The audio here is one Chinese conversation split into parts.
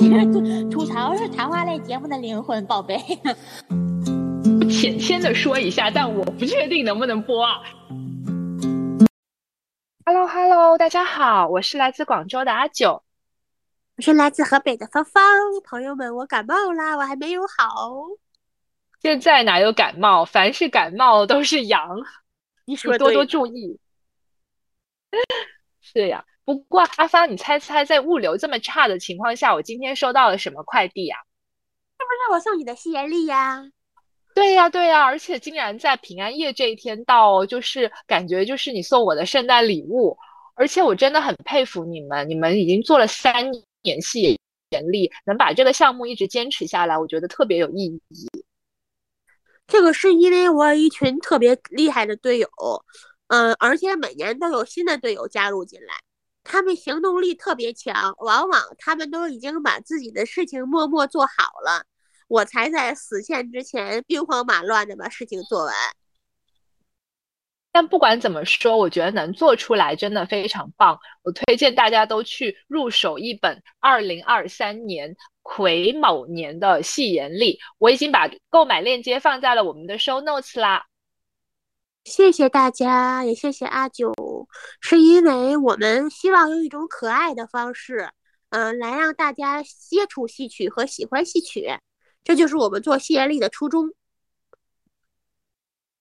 吐 吐槽是谈话类节目的灵魂，宝贝。浅浅的说一下，但我不确定能不能播啊。Hello Hello，大家好，我是来自广州的阿九，我是来自河北的芳芳。朋友们，我感冒啦，我还没有好。现在哪有感冒？凡是感冒都是阳，你说多多注意。是呀，不过阿芳，你猜猜，在物流这么差的情况下，我今天收到了什么快递呀？是不是我送你的吸眼力呀？对呀，对呀，而且竟然在平安夜这一天到，就是感觉就是你送我的圣诞礼物，而且我真的很佩服你们，你们已经做了三年吸眼力，能把这个项目一直坚持下来，我觉得特别有意义。这个是因为我有一群特别厉害的队友。嗯，而且每年都有新的队友加入进来，他们行动力特别强，往往他们都已经把自己的事情默默做好了，我才在死线之前兵荒马乱的把事情做完。但不管怎么说，我觉得能做出来真的非常棒。我推荐大家都去入手一本二零二三年癸卯年的戏言历，我已经把购买链接放在了我们的 show notes 啦。谢谢大家，也谢谢阿九，是因为我们希望用一种可爱的方式，嗯，来让大家接触戏曲和喜欢戏曲，这就是我们做戏言力的初衷。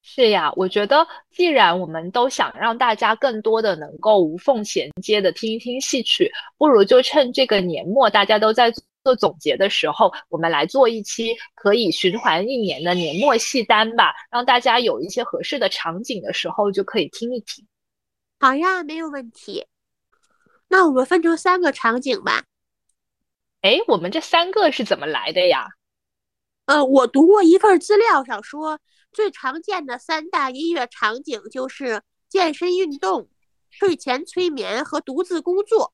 是呀，我觉得既然我们都想让大家更多的能够无缝衔接的听一听戏曲，不如就趁这个年末大家都在。做总结的时候，我们来做一期可以循环一年的年末戏单吧，让大家有一些合适的场景的时候就可以听一听。好呀，没有问题。那我们分成三个场景吧。哎，我们这三个是怎么来的呀？呃，我读过一份资料上说，最常见的三大音乐场景就是健身运动、睡前催眠和独自工作。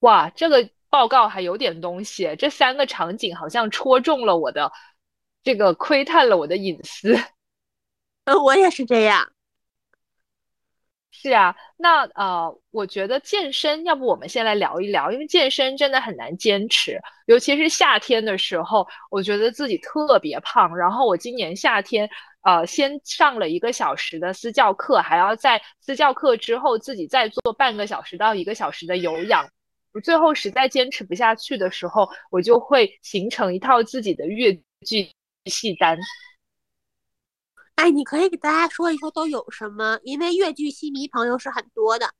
哇，这个。报告还有点东西，这三个场景好像戳中了我的这个窥探了我的隐私。呃，我也是这样。是啊，那呃，我觉得健身，要不我们先来聊一聊，因为健身真的很难坚持，尤其是夏天的时候，我觉得自己特别胖。然后我今年夏天呃，先上了一个小时的私教课，还要在私教课之后自己再做半个小时到一个小时的有氧。我最后实在坚持不下去的时候，我就会形成一套自己的越剧戏单。哎，你可以给大家说一说都有什么？因为越剧戏迷朋友是很多的。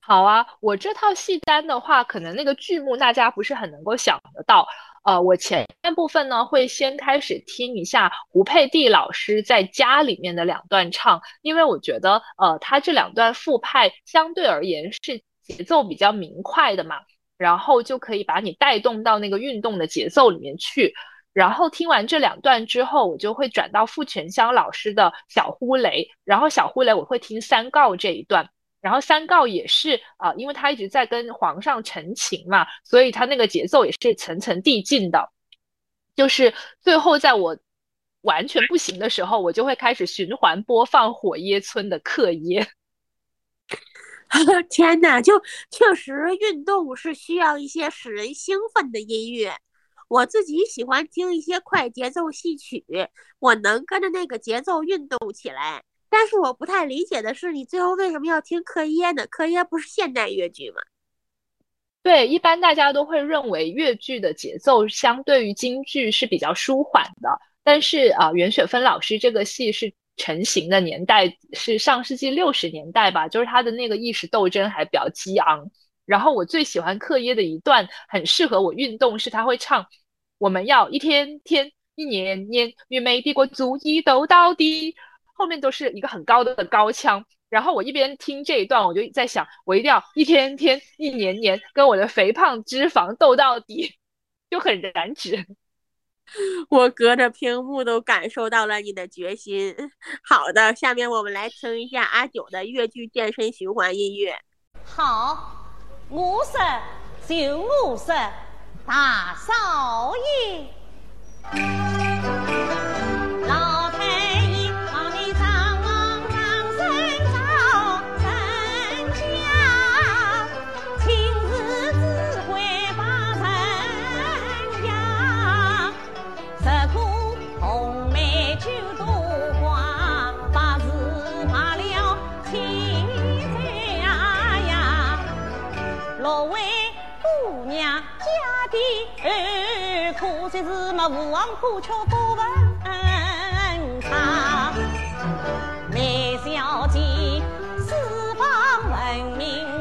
好啊，我这套戏单的话，可能那个剧目大家不是很能够想得到。呃，我前半部分呢会先开始听一下胡佩蒂老师在家里面的两段唱，因为我觉得呃他这两段复派相对而言是。节奏比较明快的嘛，然后就可以把你带动到那个运动的节奏里面去。然后听完这两段之后，我就会转到傅全香老师的小呼雷，然后小呼雷我会听三告这一段，然后三告也是啊，因为他一直在跟皇上陈情嘛，所以他那个节奏也是层层递进的。就是最后在我完全不行的时候，我就会开始循环播放火耶村的课耶。天哪，就确实运动是需要一些使人兴奋的音乐。我自己喜欢听一些快节奏戏曲，我能跟着那个节奏运动起来。但是我不太理解的是，你最后为什么要听克耶呢？克耶不是现代越剧吗？对，一般大家都会认为越剧的节奏相对于京剧是比较舒缓的。但是啊，袁雪芬老师这个戏是。成型的年代是上世纪六十年代吧，就是他的那个意识斗争还比较激昂。然后我最喜欢克耶的一段，很适合我运动，是他会唱：“我们要一天天，一年年，与美帝国主义斗到底。”后面都是一个很高的高腔。然后我一边听这一段，我就在想，我一定要一天天，一年年，跟我的肥胖脂肪斗到底，就很燃脂。我隔着屏幕都感受到了你的决心。好的，下面我们来听一下阿九的越剧健身循环音乐。好，我是就五色，大少爷。娘家的儿，可惜是么父王过桥不问长。梅小姐四方闻名。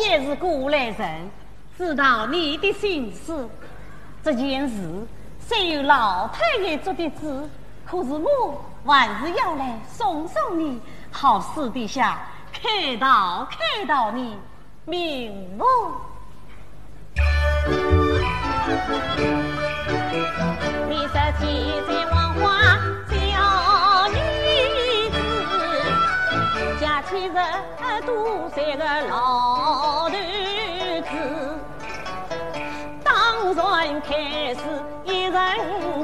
也是过来人，知道你的心思。这件事虽有老太爷做的主，可是我还是要来送送你，好私底下开导开导你，明不？你说天在黄花小女子，家亲人。多三个老头子，当然开始一人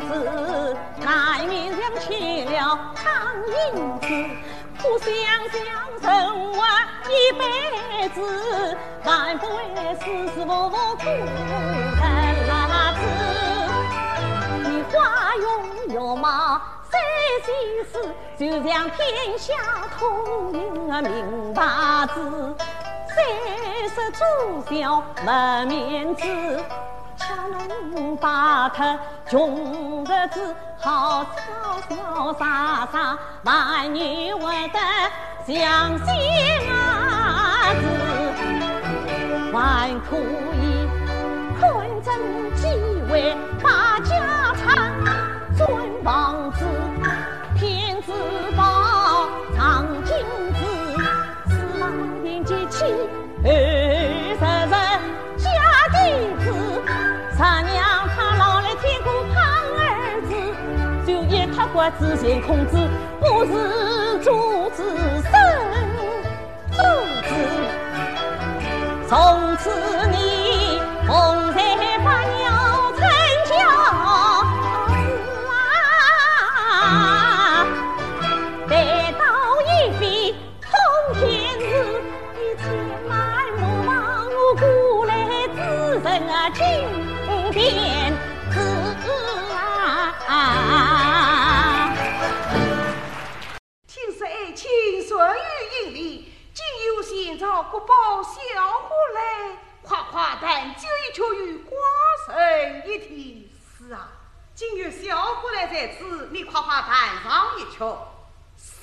子，难免想起了苍蝇子，可想想生活一辈子，万不会时时无无苦日子，你花容月貌。三件事，就像天下通行的明牌子。三十祖孝没面子，恰能把他穷日子好潇潇洒洒，万女活得像仙子，还可以看中几位把家产。尊王子，天子宝，藏金子，四老年纪轻，二十人家弟子，三娘她老来天过胖儿子，就一他管子贤孔子，不是主子生主子，从此你要国宝小伙来，夸夸但就一求与寡人一提。是啊，今有小伙来在此，你夸夸弹上一瞧。小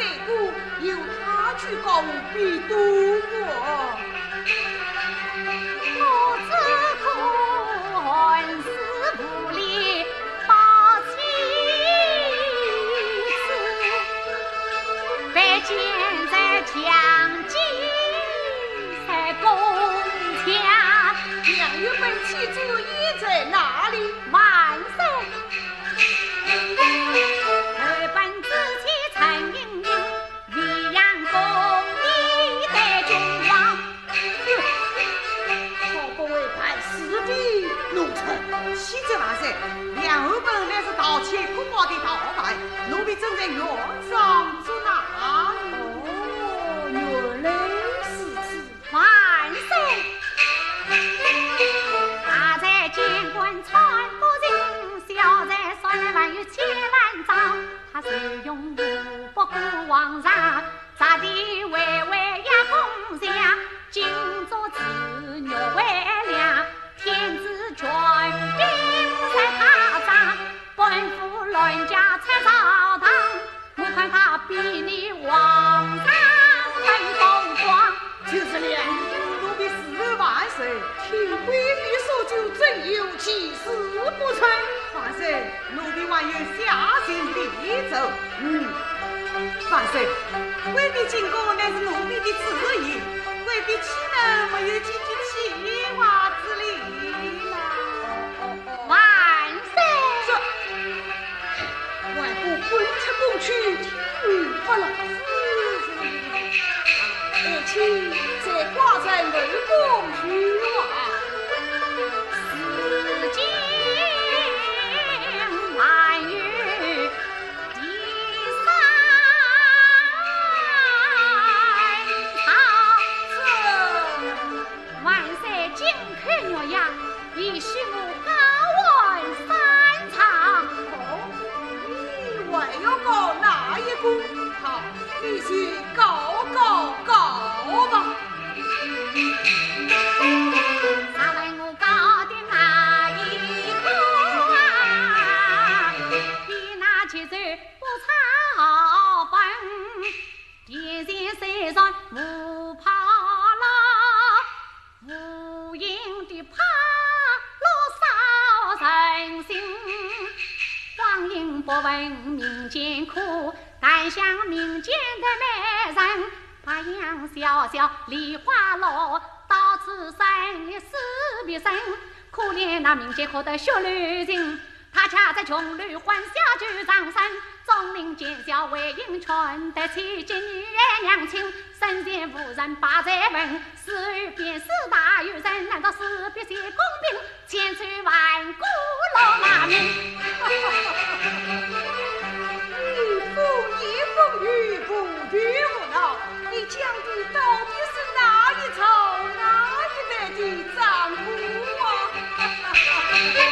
妻陈莺莺，为让公义的。奴婢正在院上捉拿。哦，原来是此，万岁！大在监官穿不尽，小在算万有千万丈。他受用武不过皇上，咋地微微压风响？今朝自虐为良，天子全兵在他官，府乱家才上堂。我看他比你皇上更风光。就是两奴婢十万岁，听贵妃说就真有其事不成？万岁，奴婢还有下行必奏。嗯，万岁，贵妃进宫乃是奴婢的旨意，贵妃岂能没有几句气话出宫去，听不了而且在挂在内宫去往。怜那民间可得血泪情，他恰在穷里混小就长生。钟灵见笑为迎春，得妻见女儿娘亲。身前无人把再问，死于便是大有人。难道是必写公平？千秋万古落马名。你不言风雨，不惧无恼，你讲的到底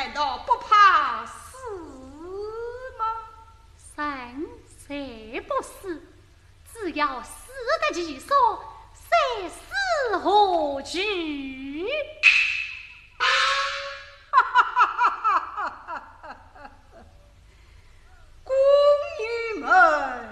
难道不怕死吗？神谁不死？只要死得其所，谁死何惧？宫女们，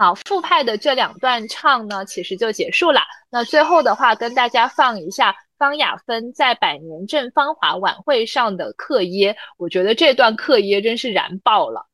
好，复派的这两段唱呢，其实就结束了。那最后的话，跟大家放一下方雅芬在百年镇芳华晚会上的课耶，我觉得这段课耶真是燃爆了。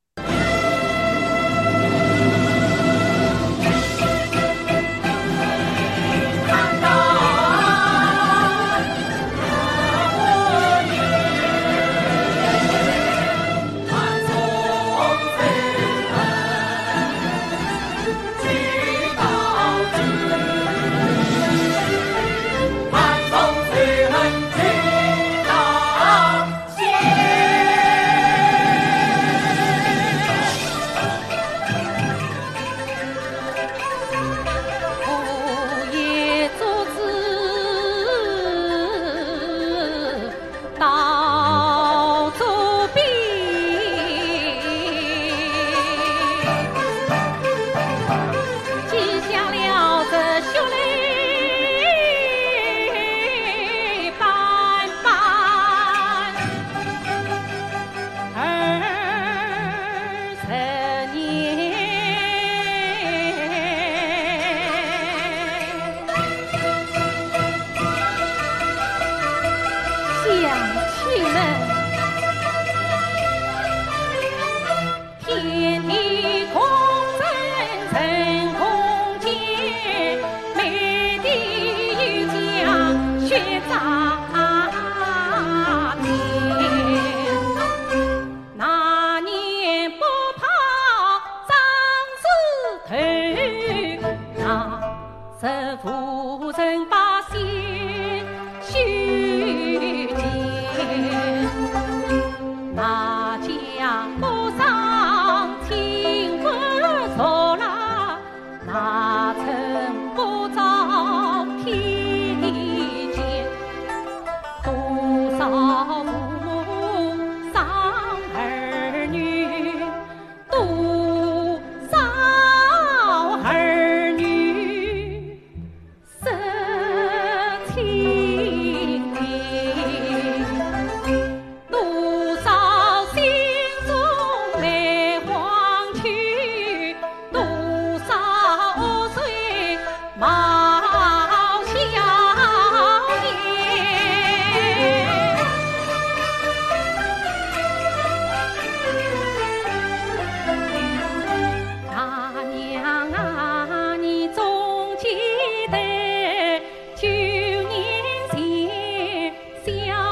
我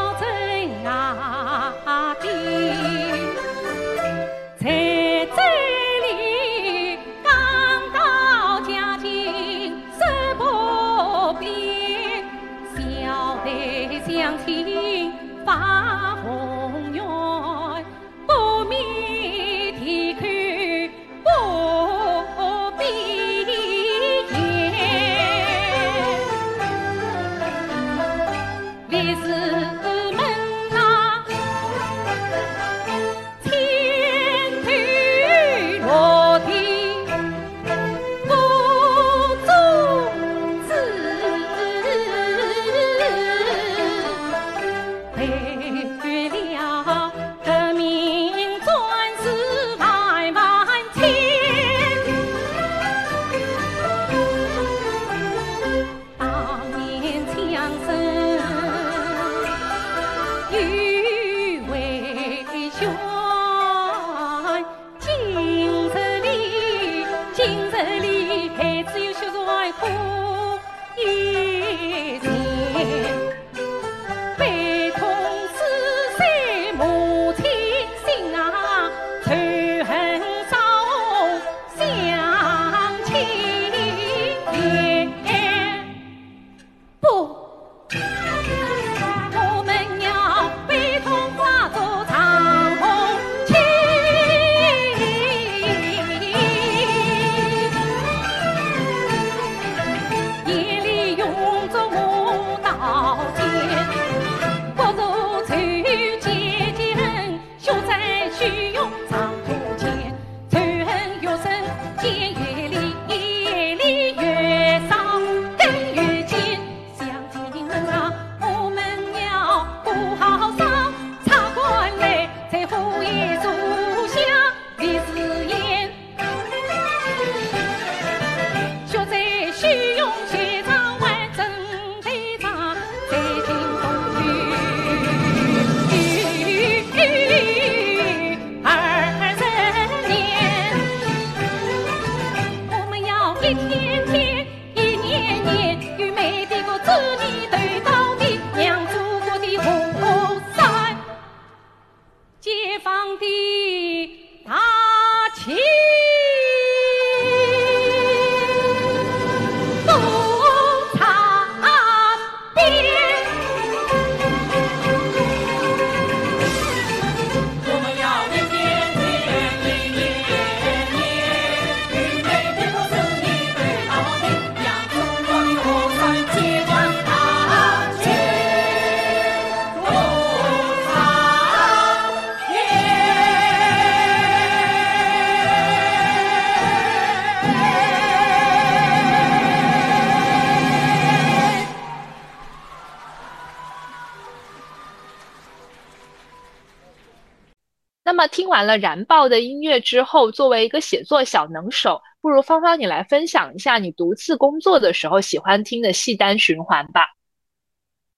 听完了燃爆的音乐之后，作为一个写作小能手，不如芳芳你来分享一下你独自工作的时候喜欢听的戏单循环吧。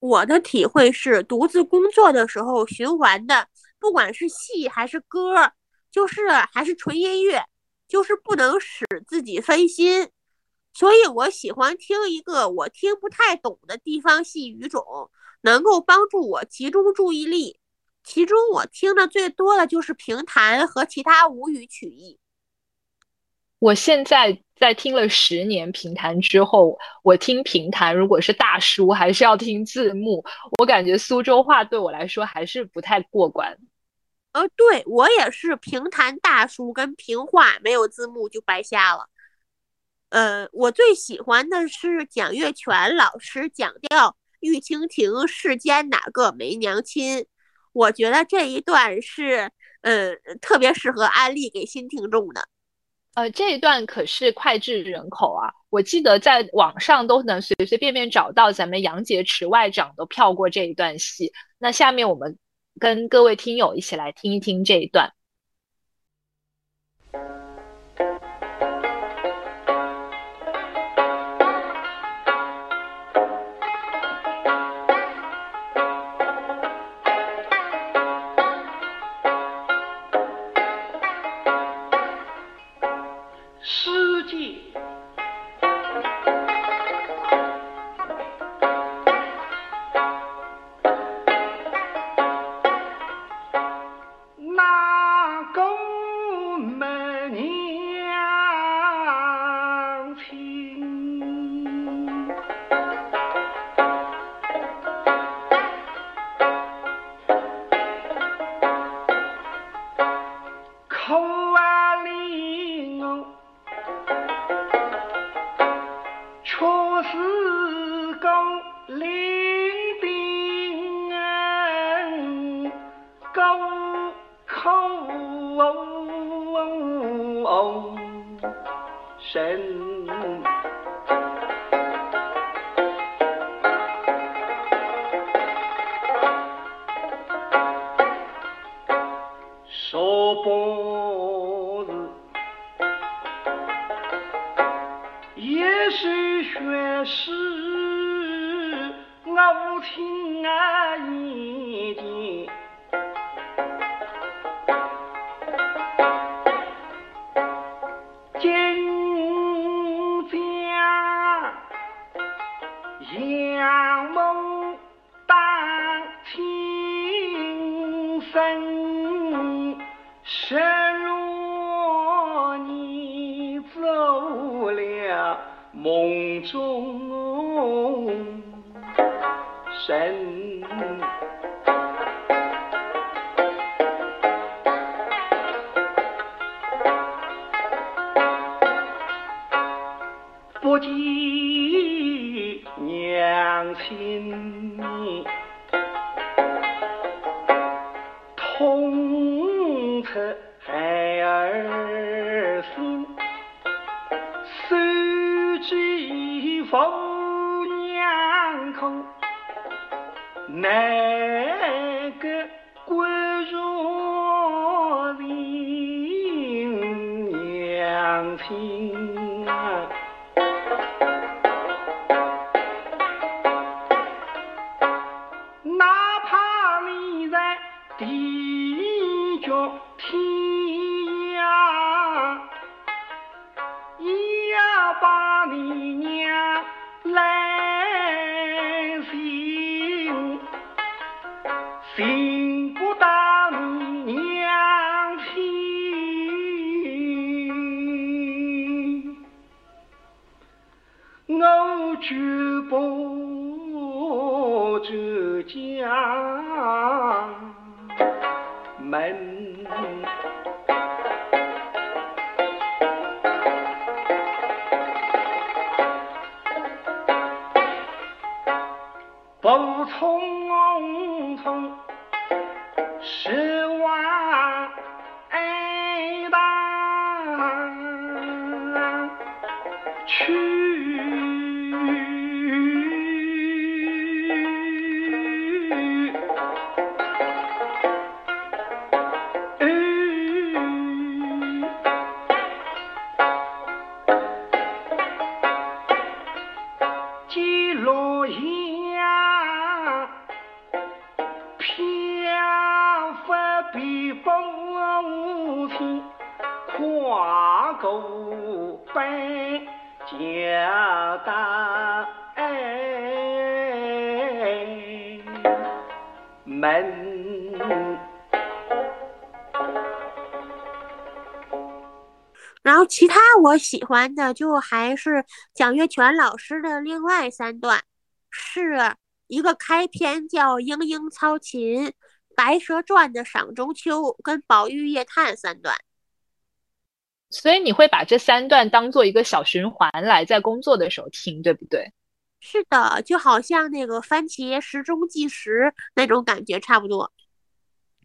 我的体会是，独自工作的时候循环的，不管是戏还是歌，就是还是纯音乐，就是不能使自己分心。所以我喜欢听一个我听不太懂的地方戏语种，能够帮助我集中注意力。其中我听的最多的就是评弹和其他吴语曲艺。我现在在听了十年评弹之后，我听评弹如果是大叔，还是要听字幕。我感觉苏州话对我来说还是不太过关。呃，对我也是评弹大叔跟评话没有字幕就白瞎了。呃，我最喜欢的是蒋月泉老师讲调《玉蜻蜓世间哪个没娘亲》。我觉得这一段是，呃，特别适合安利给新听众的。呃，这一段可是脍炙人口啊！我记得在网上都能随随便便找到，咱们杨洁篪外长都票过这一段戏。那下面我们跟各位听友一起来听一听这一段。风情跨过半交代门。然后其他我喜欢的就还是蒋月泉老师的另外三段，是一个开篇叫《莺莺操琴》，《白蛇传》的赏中秋跟《宝玉夜探》三段。所以你会把这三段当做一个小循环来在工作的时候听，对不对？是的，就好像那个番茄时钟计时那种感觉差不多。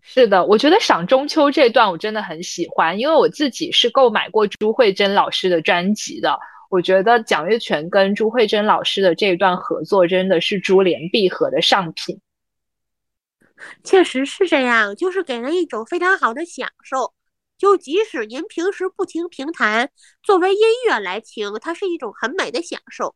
是的，我觉得赏中秋这段我真的很喜欢，因为我自己是购买过朱慧珍老师的专辑的。我觉得蒋月泉跟朱慧珍老师的这一段合作真的是珠联璧合的上品。确实是这样，就是给人一种非常好的享受。就即使您平时不听评弹，作为音乐来听，它是一种很美的享受。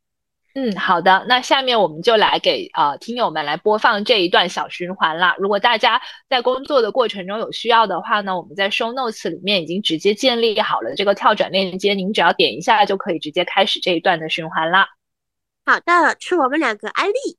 嗯，好的，那下面我们就来给呃听友们来播放这一段小循环啦。如果大家在工作的过程中有需要的话呢，我们在 show notes 里面已经直接建立好了这个跳转链接，您只要点一下就可以直接开始这一段的循环啦。好的，是我们两个安利。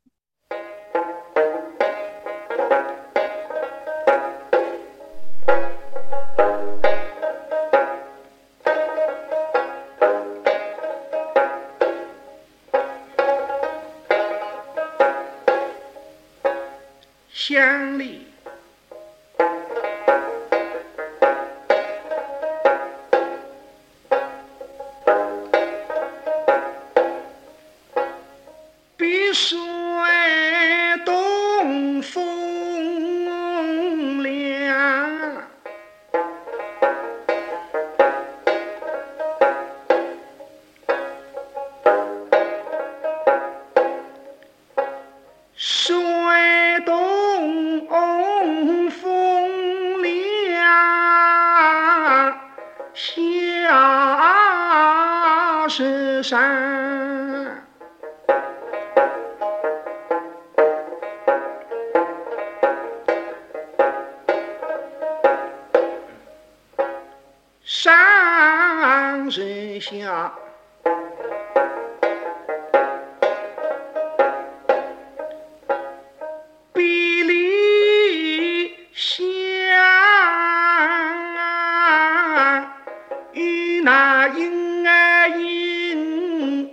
婴儿婴，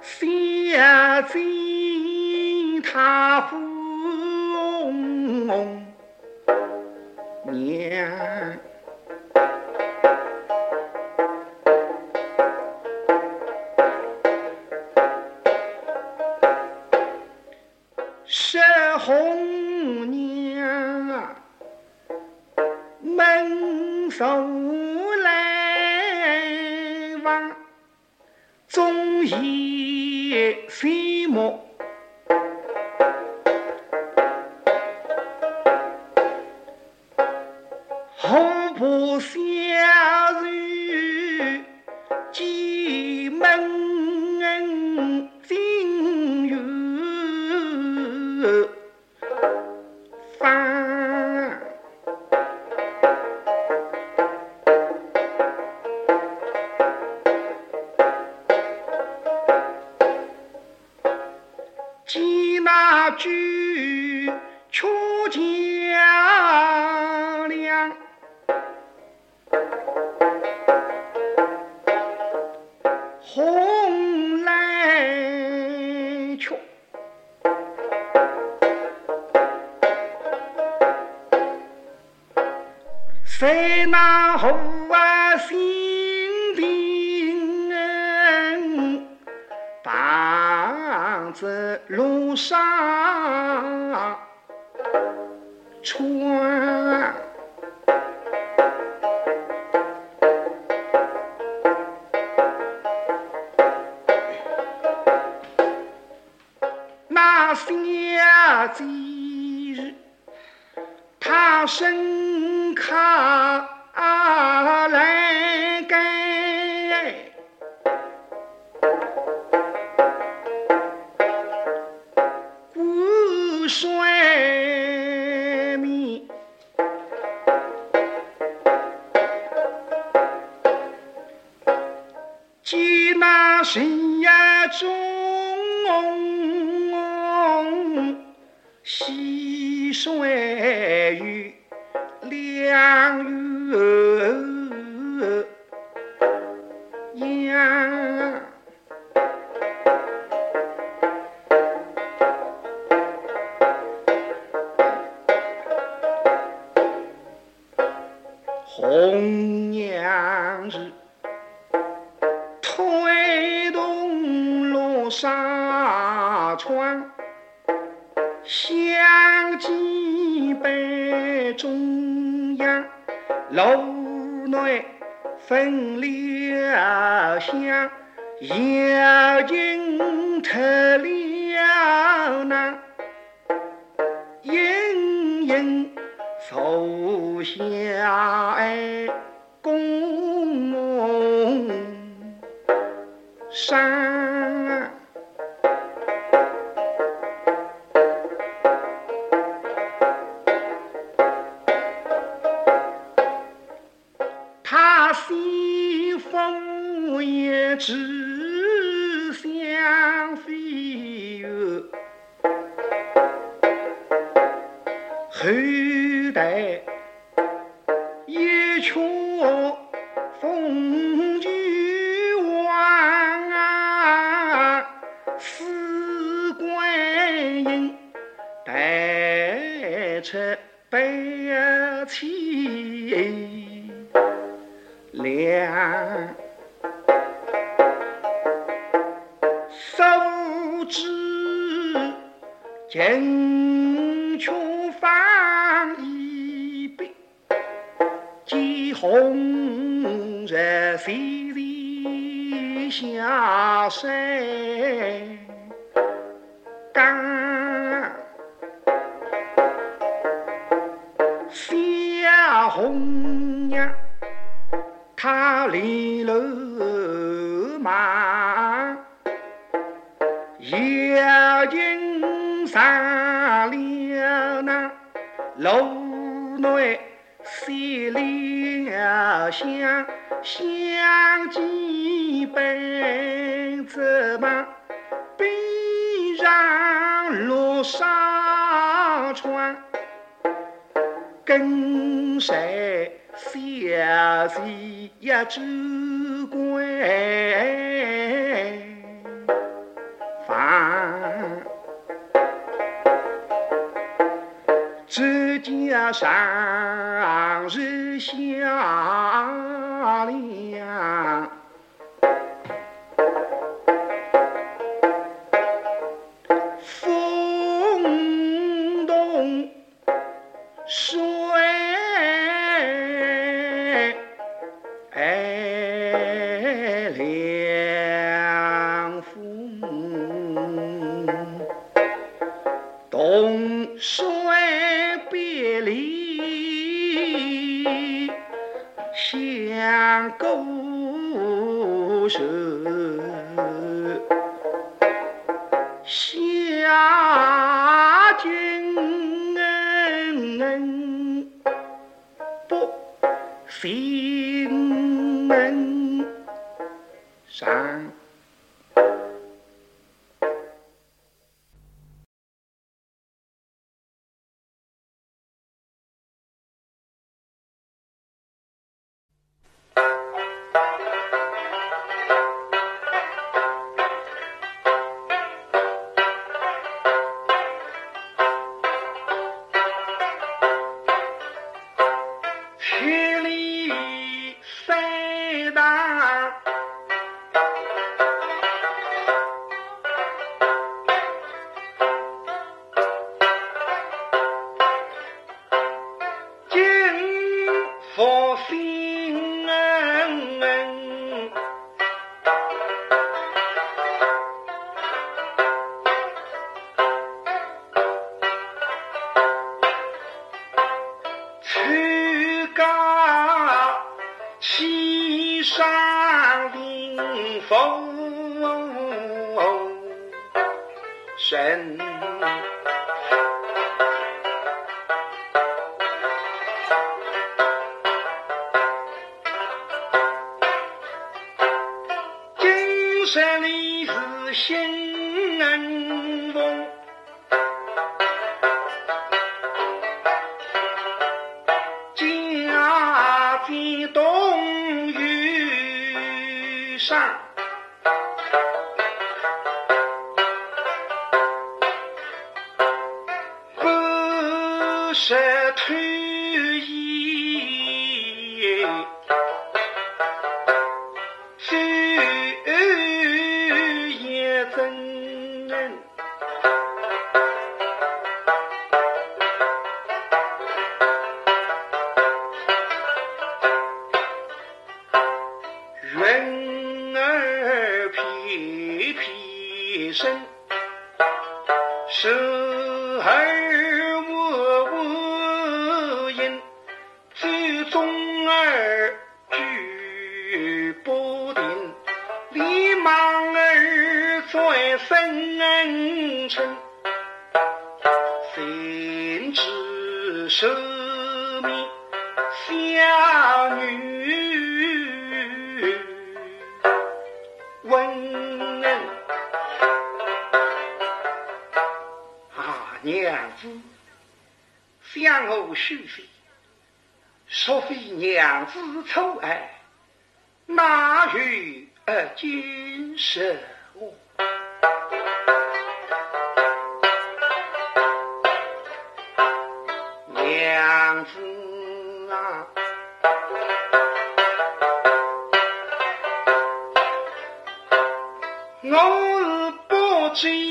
相见他父娘。红娘，门首相见本中央，路难分离香相，要尽愁了难。相勾舌下决娘子向我许誓，若非娘子宠爱，哪有今生我？娘子啊，我是包。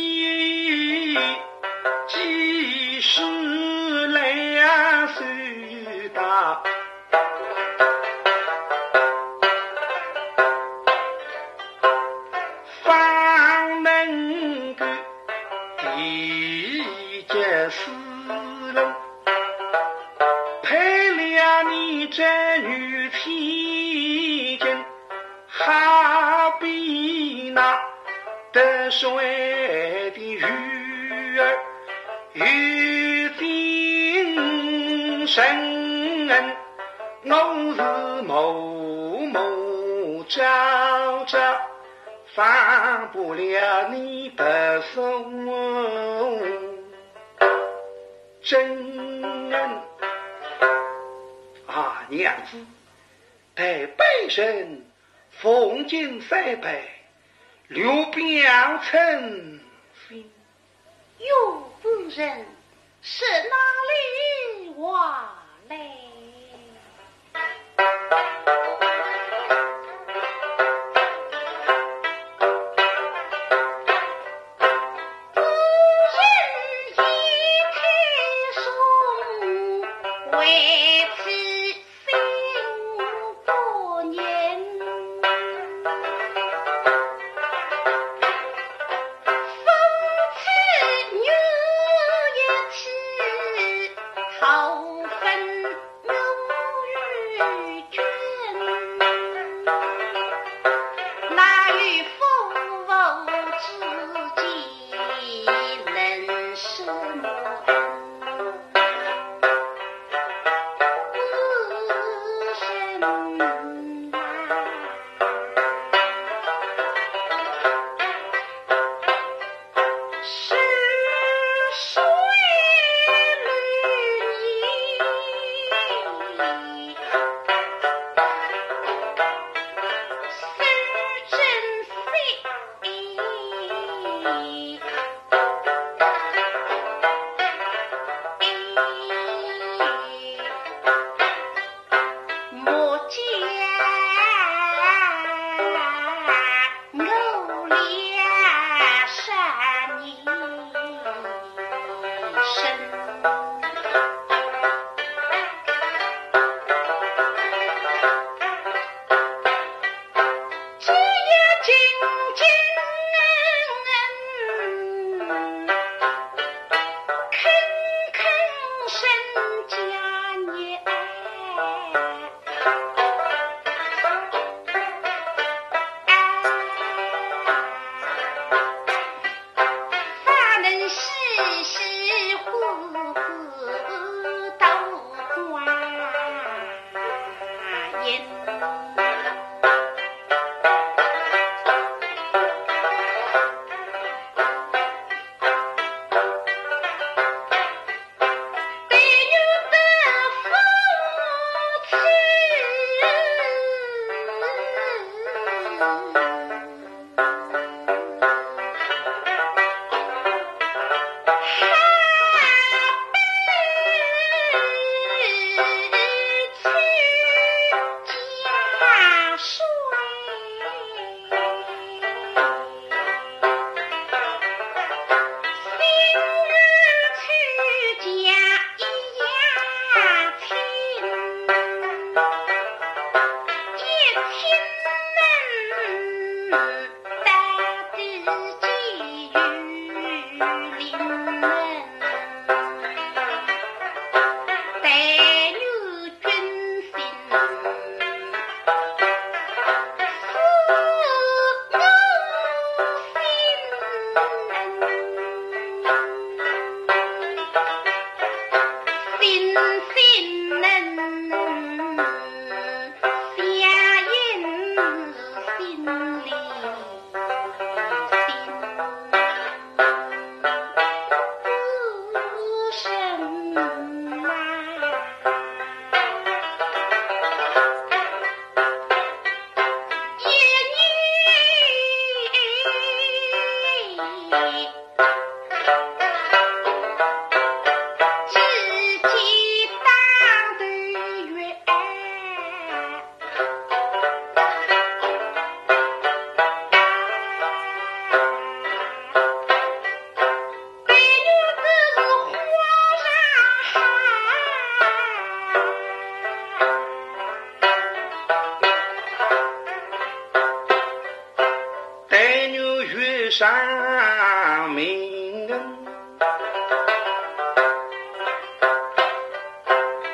上命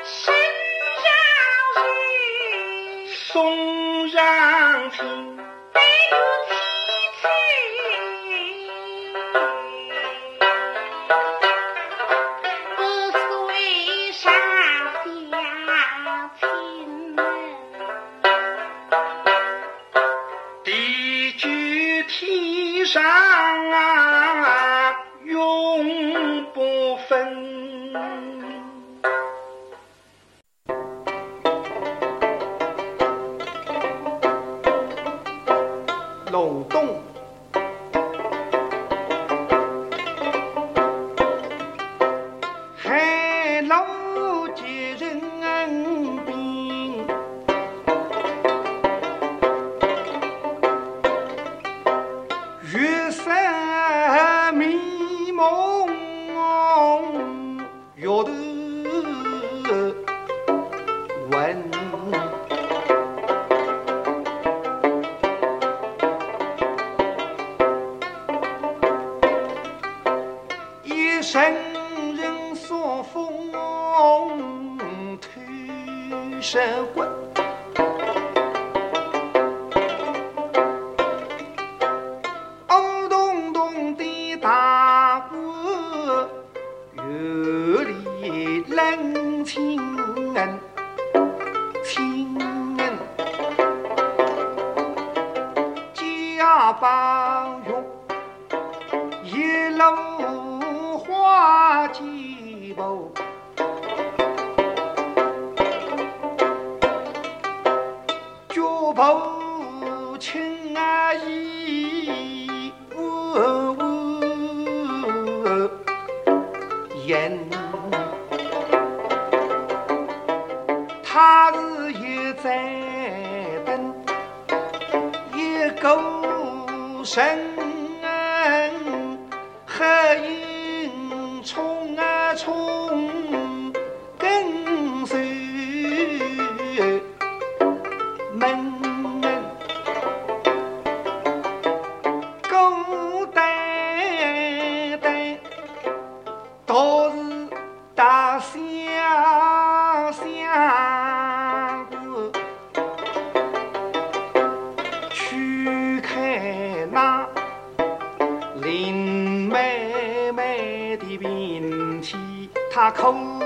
心消息送上天。他抠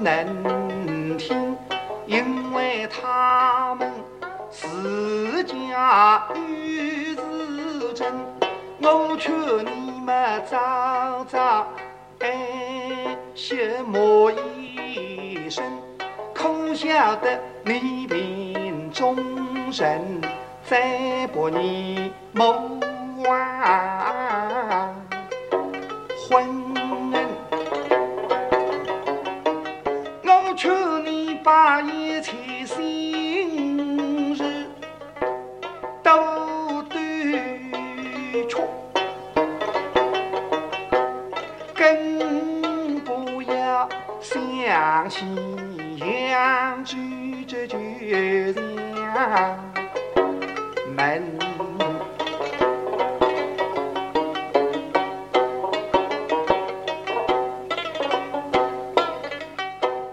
能听，因为他们自家有自争，我劝你们早早安息莫一生，可晓得你命中人，再把你谋亡。当西厢居这就娘们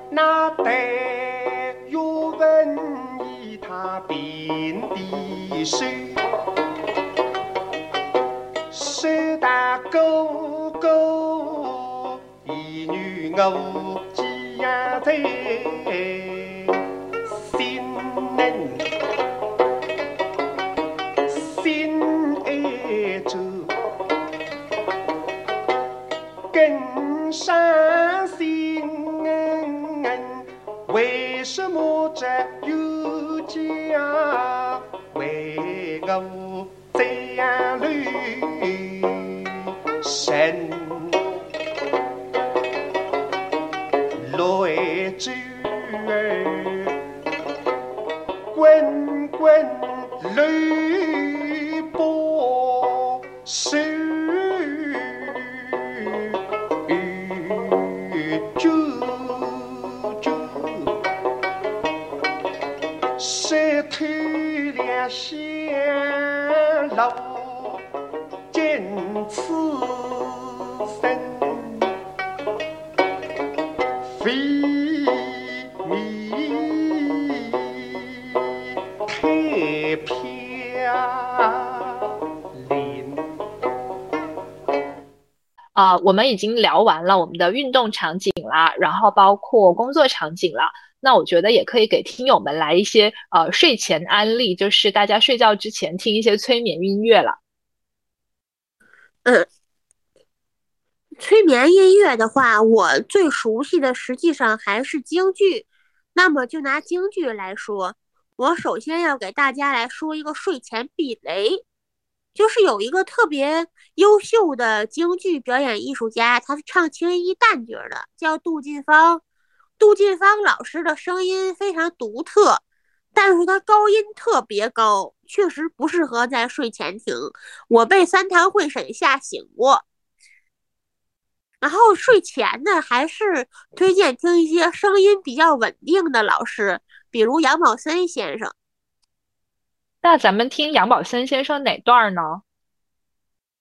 那得有文艺他遍地大一女偶走我们已经聊完了我们的运动场景啦然后包括工作场景啦那我觉得也可以给听友们来一些呃睡前安利就是大家睡觉之前听一些催眠音乐了嗯。催眠音乐的话我最熟悉的实际上还是京剧那么就拿京剧来说我首先要给大家来说一个睡前避雷。就是有一个特别优秀的京剧表演艺术家，他是唱青衣旦角的，叫杜近芳。杜近芳老师的声音非常独特，但是他高音特别高，确实不适合在睡前听。我被三堂会审吓醒过。然后睡前呢，还是推荐听一些声音比较稳定的老师，比如杨宝森先生。那咱们听杨宝森先生哪段呢？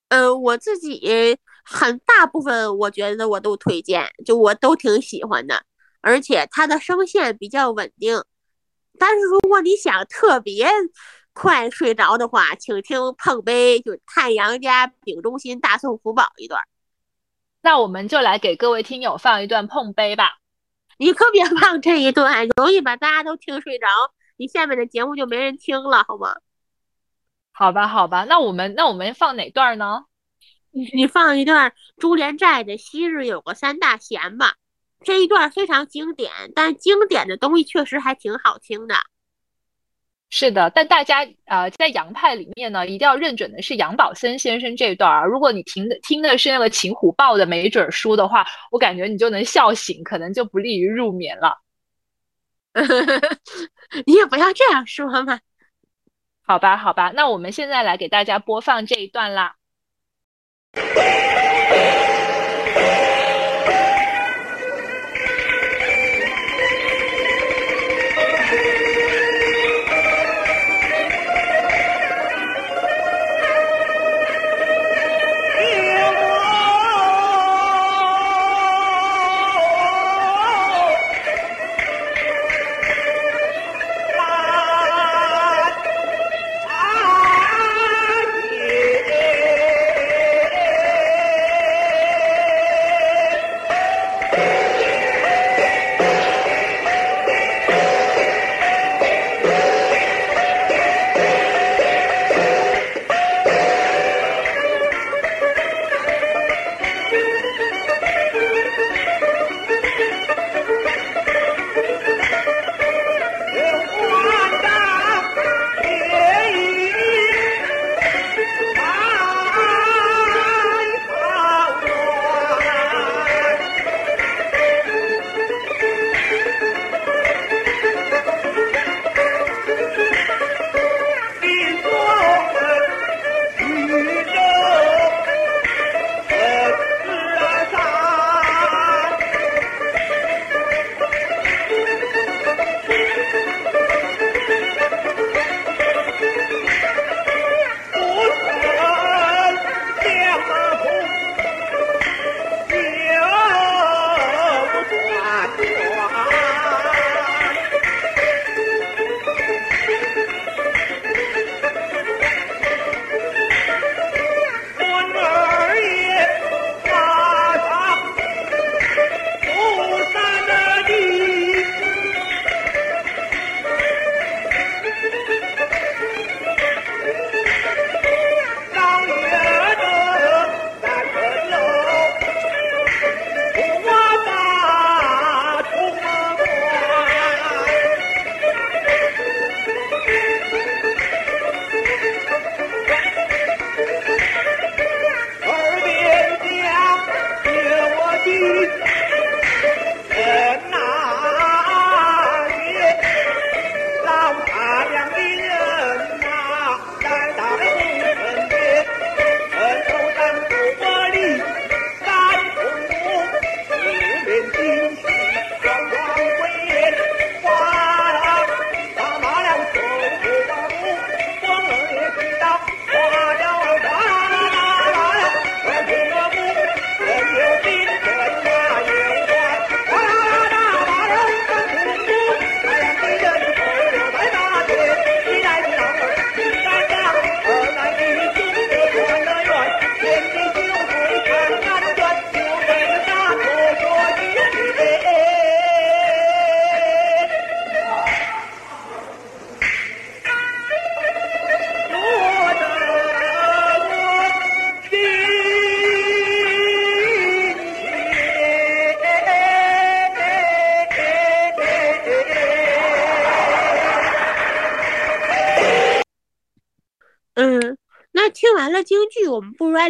呃，我自己很大部分我觉得我都推荐，就我都挺喜欢的。而且他的声线比较稳定，但是如果你想特别快睡着的话，请听《碰杯》，就太阳家丙中心大宋福宝一段。那我们就来给各位听友放一段《碰杯》吧。你可别放这一段，容易把大家都听睡着，你下面的节目就没人听了，好吗？好吧，好吧，那我们那我们放哪段呢？你你放一段朱连寨的《昔日有个三大贤》吧。这一段非常经典，但经典的东西确实还挺好听的。是的，但大家呃，在杨派里面呢，一定要认准的是杨宝森先生这段儿。如果你听的听的是那个秦虎豹的没准书的话，我感觉你就能笑醒，可能就不利于入眠了。你也不要这样说嘛。好吧，好吧，那我们现在来给大家播放这一段啦。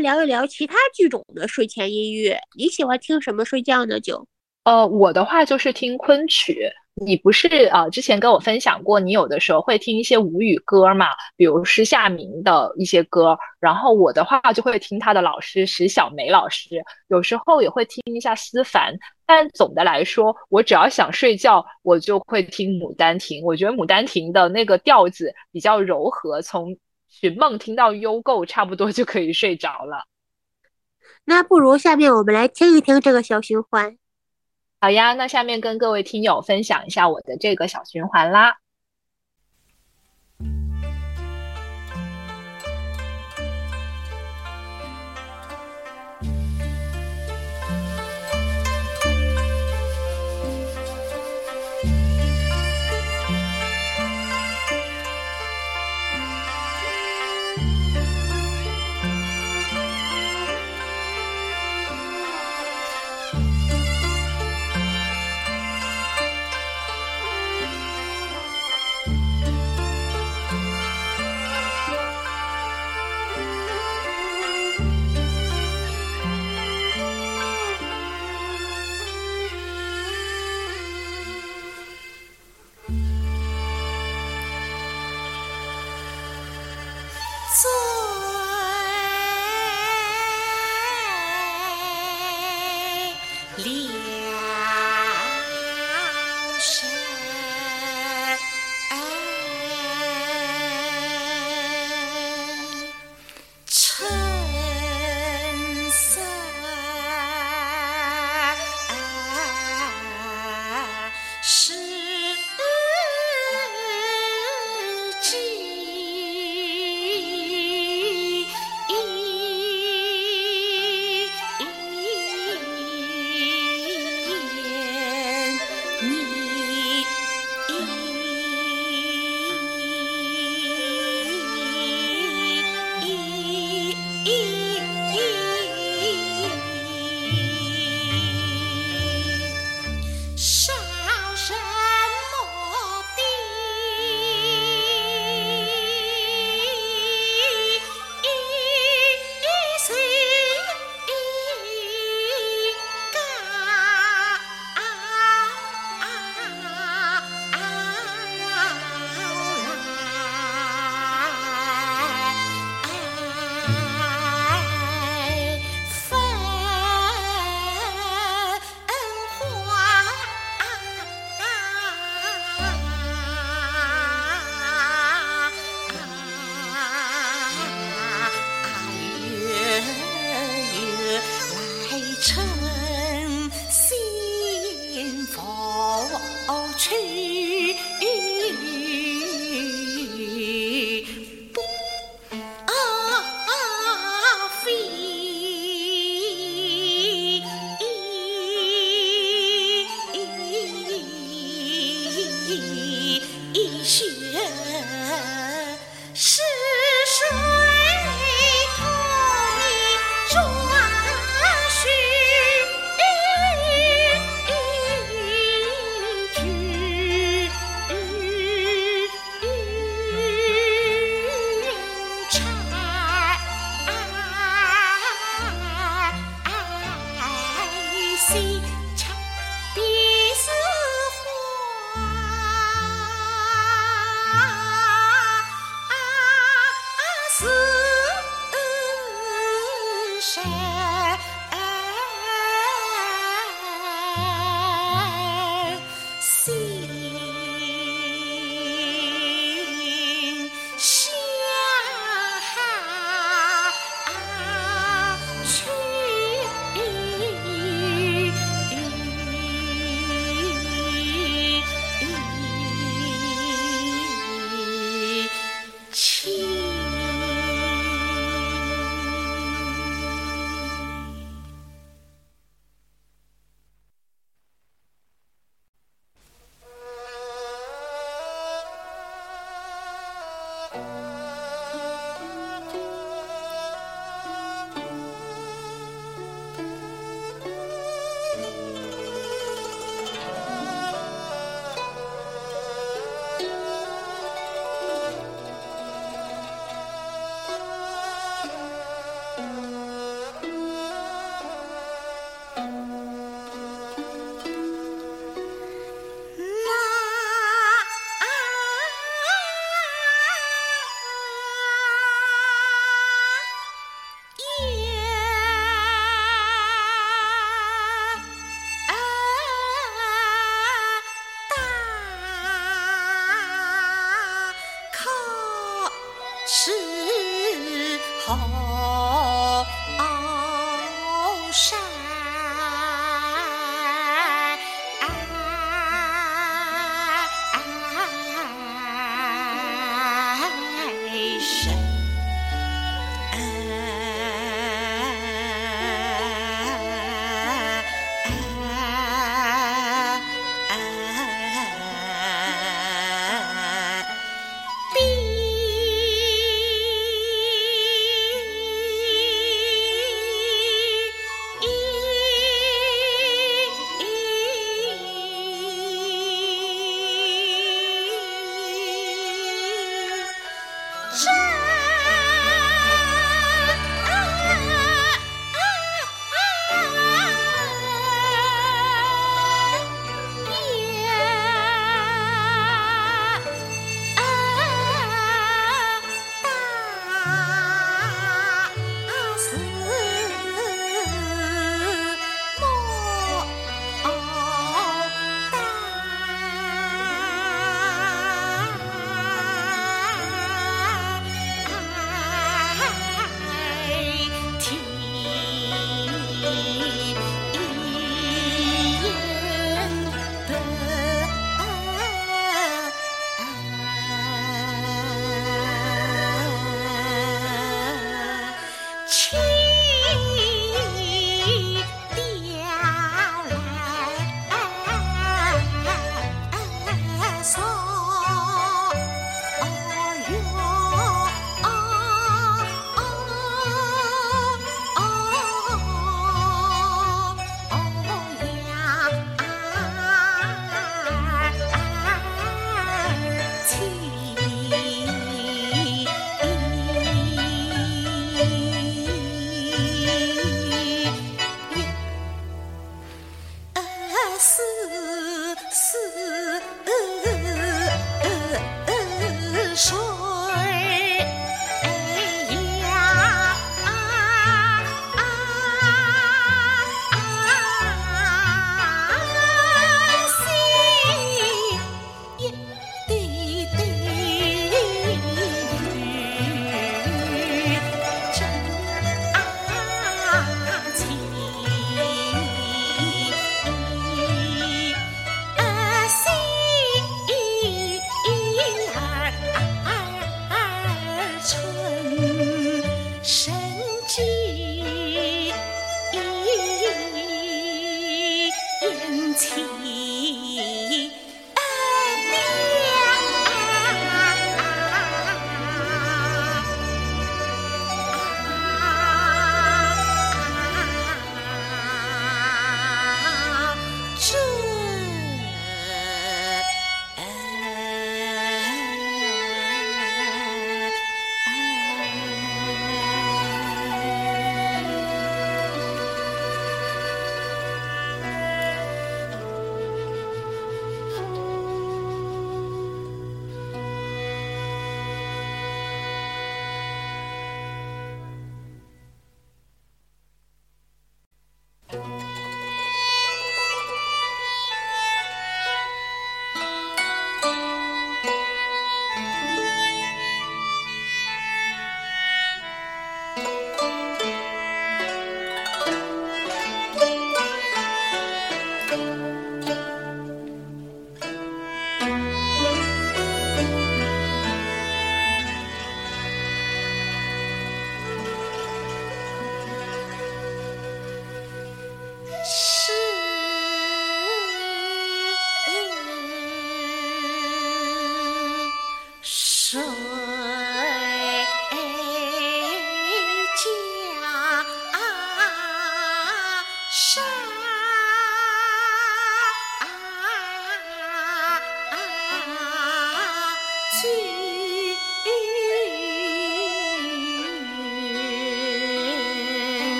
聊一聊其他剧种的睡前音乐。你喜欢听什么睡觉呢？就呃，我的话就是听昆曲。你不是啊？之前跟我分享过，你有的时候会听一些吴语歌嘛，比如施夏明的一些歌。然后我的话就会听他的老师石小梅老师，有时候也会听一下思凡。但总的来说，我只要想睡觉，我就会听《牡丹亭》。我觉得《牡丹亭》的那个调子比较柔和，从寻梦听到优购，差不多就可以睡着了。那不如下面我们来听一听这个小循环。好呀，那下面跟各位听友分享一下我的这个小循环啦。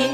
这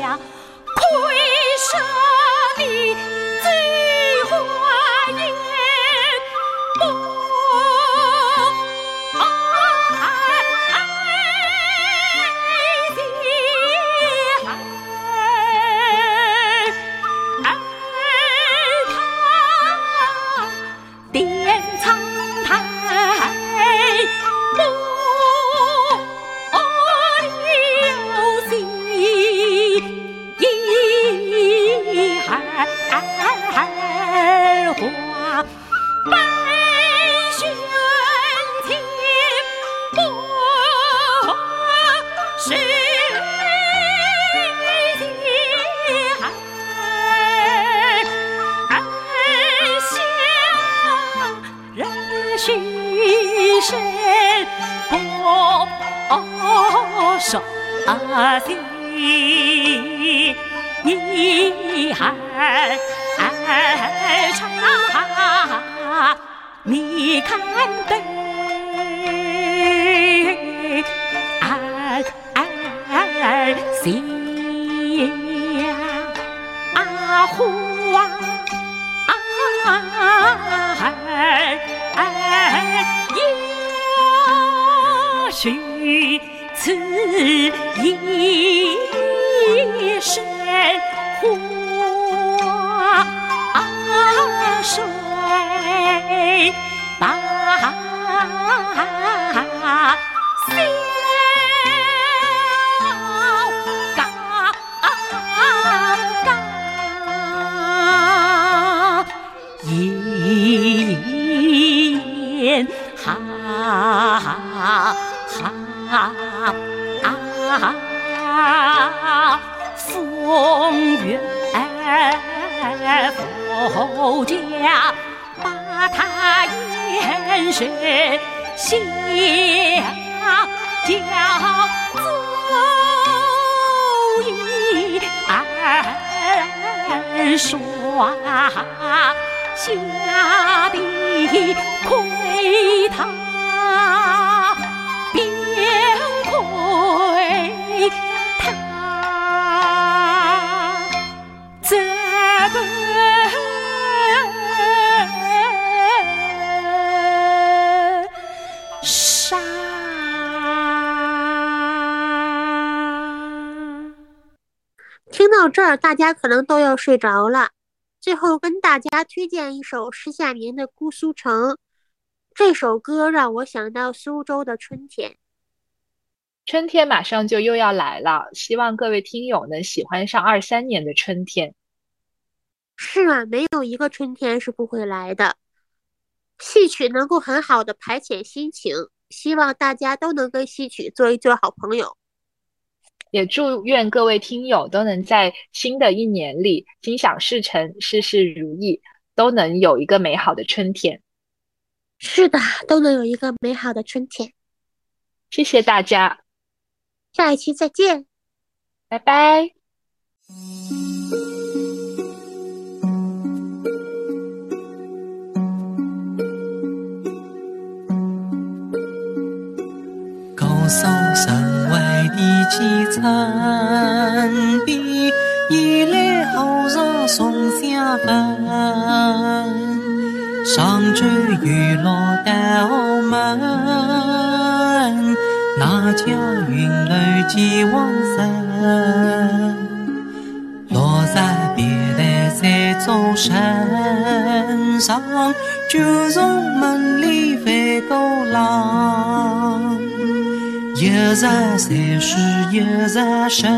儿大家可能都要睡着了，最后跟大家推荐一首施夏明的《姑苏城》，这首歌让我想到苏州的春天。春天马上就又要来了，希望各位听友能喜欢上二三年的春天。是啊，没有一个春天是不会来的。戏曲能够很好的排遣心情，希望大家都能跟戏曲做一做好朋友。也祝愿各位听友都能在新的一年里心想事成，事事如意，都能有一个美好的春天。是的，都能有一个美好的春天。谢谢大家，下一期再见，拜拜。身外的几层碧，一来后上送相分。上舟月落丹门，那家云楼几往深。落在别来在钟身上，就从门里飞过廊。一山山水一日深，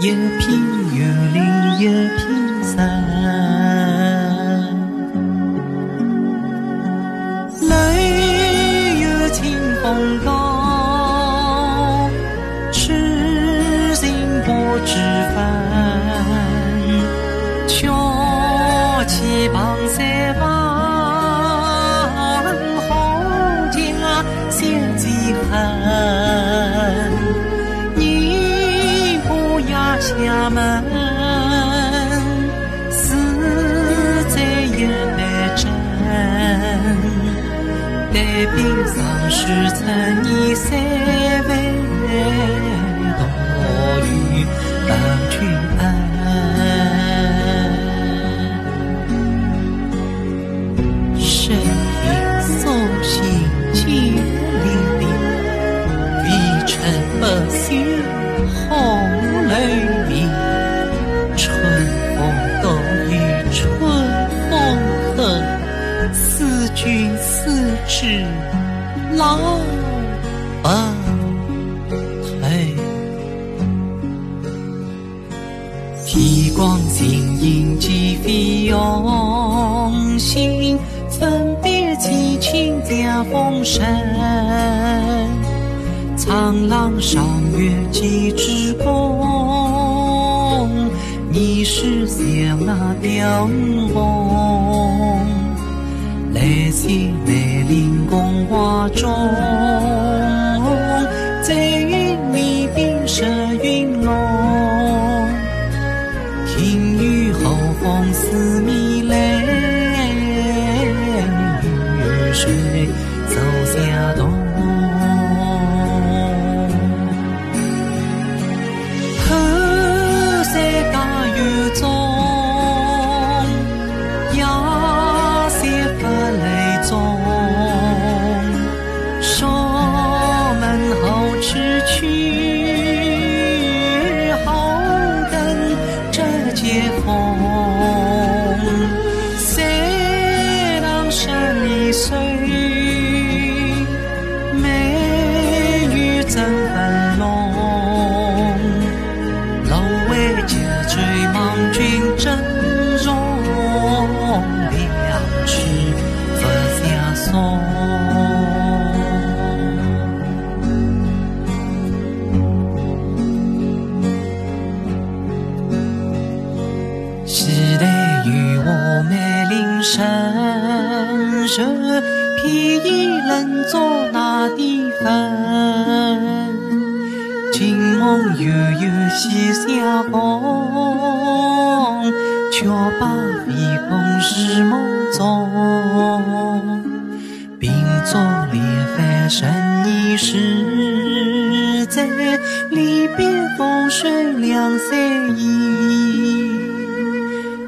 一片幽林一片神。楼有清风高，霜雪成泥，三万多雨伴君恩。深夜送行千里里，微尘不醒红楼里。春风得意春风恨，思君思之老不退。天光晴影几飞用心，分别几清江风声。苍狼上月几枝弓，你是想那雕翁。来去林宫花中，生意时，在离别风水两三夜。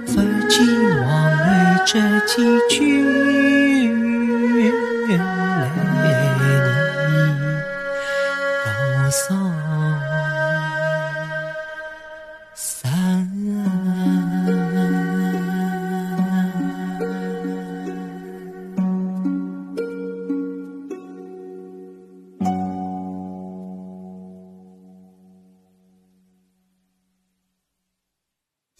不见往来这几句。